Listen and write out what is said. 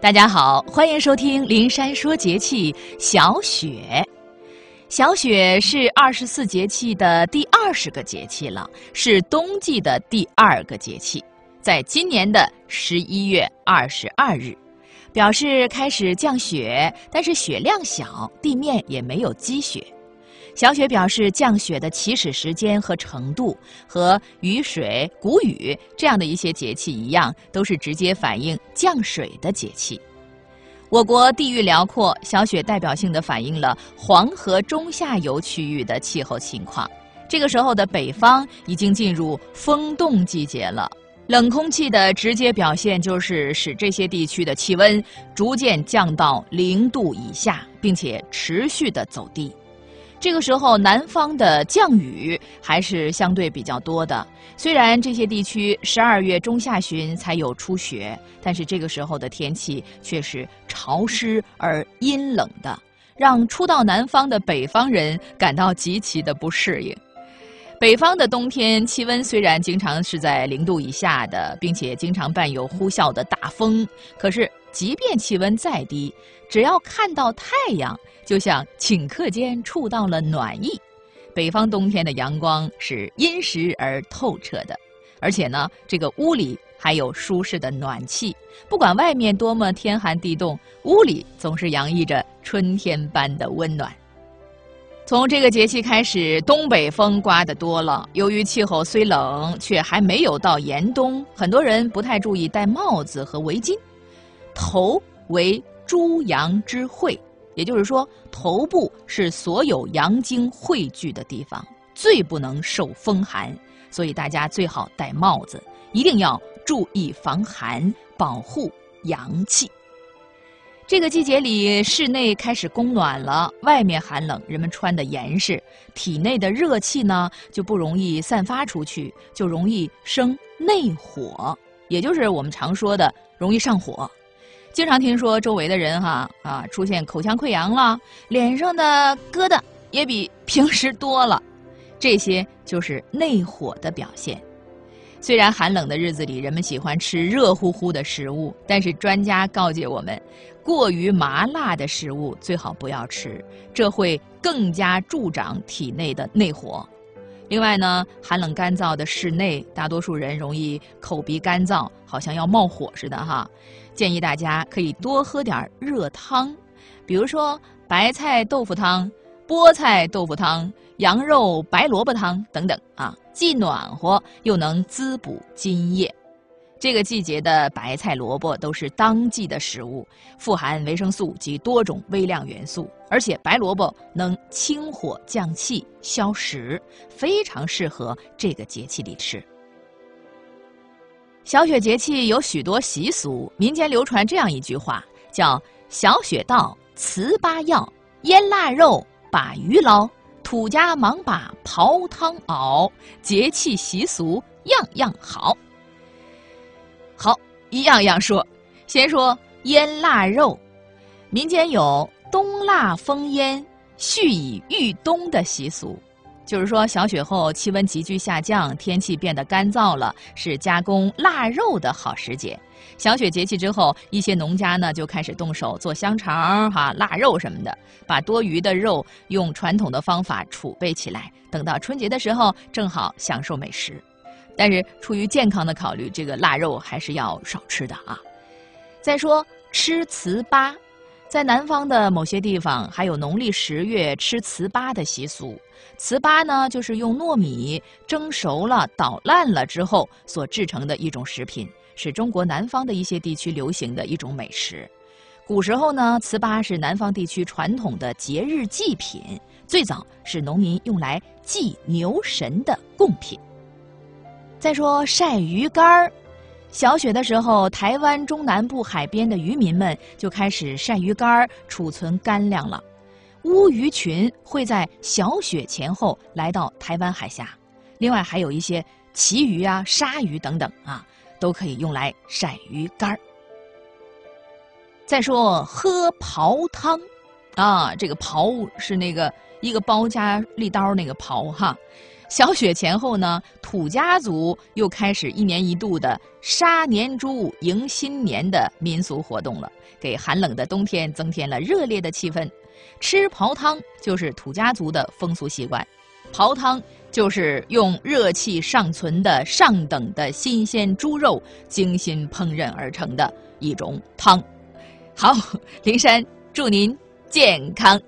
大家好，欢迎收听《灵山说节气》。小雪，小雪是二十四节气的第二十个节气了，是冬季的第二个节气，在今年的十一月二十二日，表示开始降雪，但是雪量小，地面也没有积雪。小雪表示，降雪的起始时间和程度和雨水、谷雨这样的一些节气一样，都是直接反映降水的节气。我国地域辽阔，小雪代表性的反映了黄河中下游区域的气候情况。这个时候的北方已经进入风冻季节了，冷空气的直接表现就是使这些地区的气温逐渐降到零度以下，并且持续的走低。这个时候，南方的降雨还是相对比较多的。虽然这些地区十二月中下旬才有初雪，但是这个时候的天气却是潮湿而阴冷的，让初到南方的北方人感到极其的不适应。北方的冬天气温虽然经常是在零度以下的，并且经常伴有呼啸的大风，可是即便气温再低，只要看到太阳，就像顷刻间触到了暖意。北方冬天的阳光是殷实而透彻的，而且呢，这个屋里还有舒适的暖气，不管外面多么天寒地冻，屋里总是洋溢着春天般的温暖。从这个节气开始，东北风刮得多了。由于气候虽冷，却还没有到严冬，很多人不太注意戴帽子和围巾。头为诸阳之会，也就是说，头部是所有阳经汇聚的地方，最不能受风寒，所以大家最好戴帽子，一定要注意防寒，保护阳气。这个季节里，室内开始供暖了，外面寒冷，人们穿的严实，体内的热气呢就不容易散发出去，就容易生内火，也就是我们常说的容易上火。经常听说周围的人哈啊出现口腔溃疡了，脸上的疙瘩也比平时多了，这些就是内火的表现。虽然寒冷的日子里，人们喜欢吃热乎乎的食物，但是专家告诫我们，过于麻辣的食物最好不要吃，这会更加助长体内的内火。另外呢，寒冷干燥的室内，大多数人容易口鼻干燥，好像要冒火似的哈。建议大家可以多喝点热汤，比如说白菜豆腐汤、菠菜豆腐汤。羊肉白萝卜汤等等啊，既暖和又能滋补津液。这个季节的白菜、萝卜都是当季的食物，富含维生素及多种微量元素，而且白萝卜能清火降气、消食，非常适合这个节气里吃。小雪节气有许多习俗，民间流传这样一句话，叫“小雪到，糍粑要，腌腊肉，把鱼捞”。土家忙把刨汤熬，节气习俗样样好。好，一样样说。先说腌腊肉，民间有冬腊封腌，蓄以御冬的习俗。就是说，小雪后气温急剧下降，天气变得干燥了，是加工腊肉的好时节。小雪节气之后，一些农家呢就开始动手做香肠、哈腊肉什么的，把多余的肉用传统的方法储备起来，等到春节的时候正好享受美食。但是出于健康的考虑，这个腊肉还是要少吃的啊。再说吃糍粑。在南方的某些地方，还有农历十月吃糍粑的习俗。糍粑呢，就是用糯米蒸熟了、捣烂了之后所制成的一种食品，是中国南方的一些地区流行的一种美食。古时候呢，糍粑是南方地区传统的节日祭品，最早是农民用来祭牛神的贡品。再说晒鱼干儿。小雪的时候，台湾中南部海边的渔民们就开始晒鱼干储存干粮了。乌鱼群会在小雪前后来到台湾海峡，另外还有一些旗鱼啊、鲨鱼等等啊，都可以用来晒鱼干再说喝刨汤，啊，这个刨是那个一个包加利刀那个刨哈。小雪前后呢，土家族又开始一年一度的杀年猪迎新年的民俗活动了，给寒冷的冬天增添了热烈的气氛。吃刨汤就是土家族的风俗习惯，刨汤就是用热气尚存的上等的新鲜猪肉精心烹饪而成的一种汤。好，灵山祝您健康。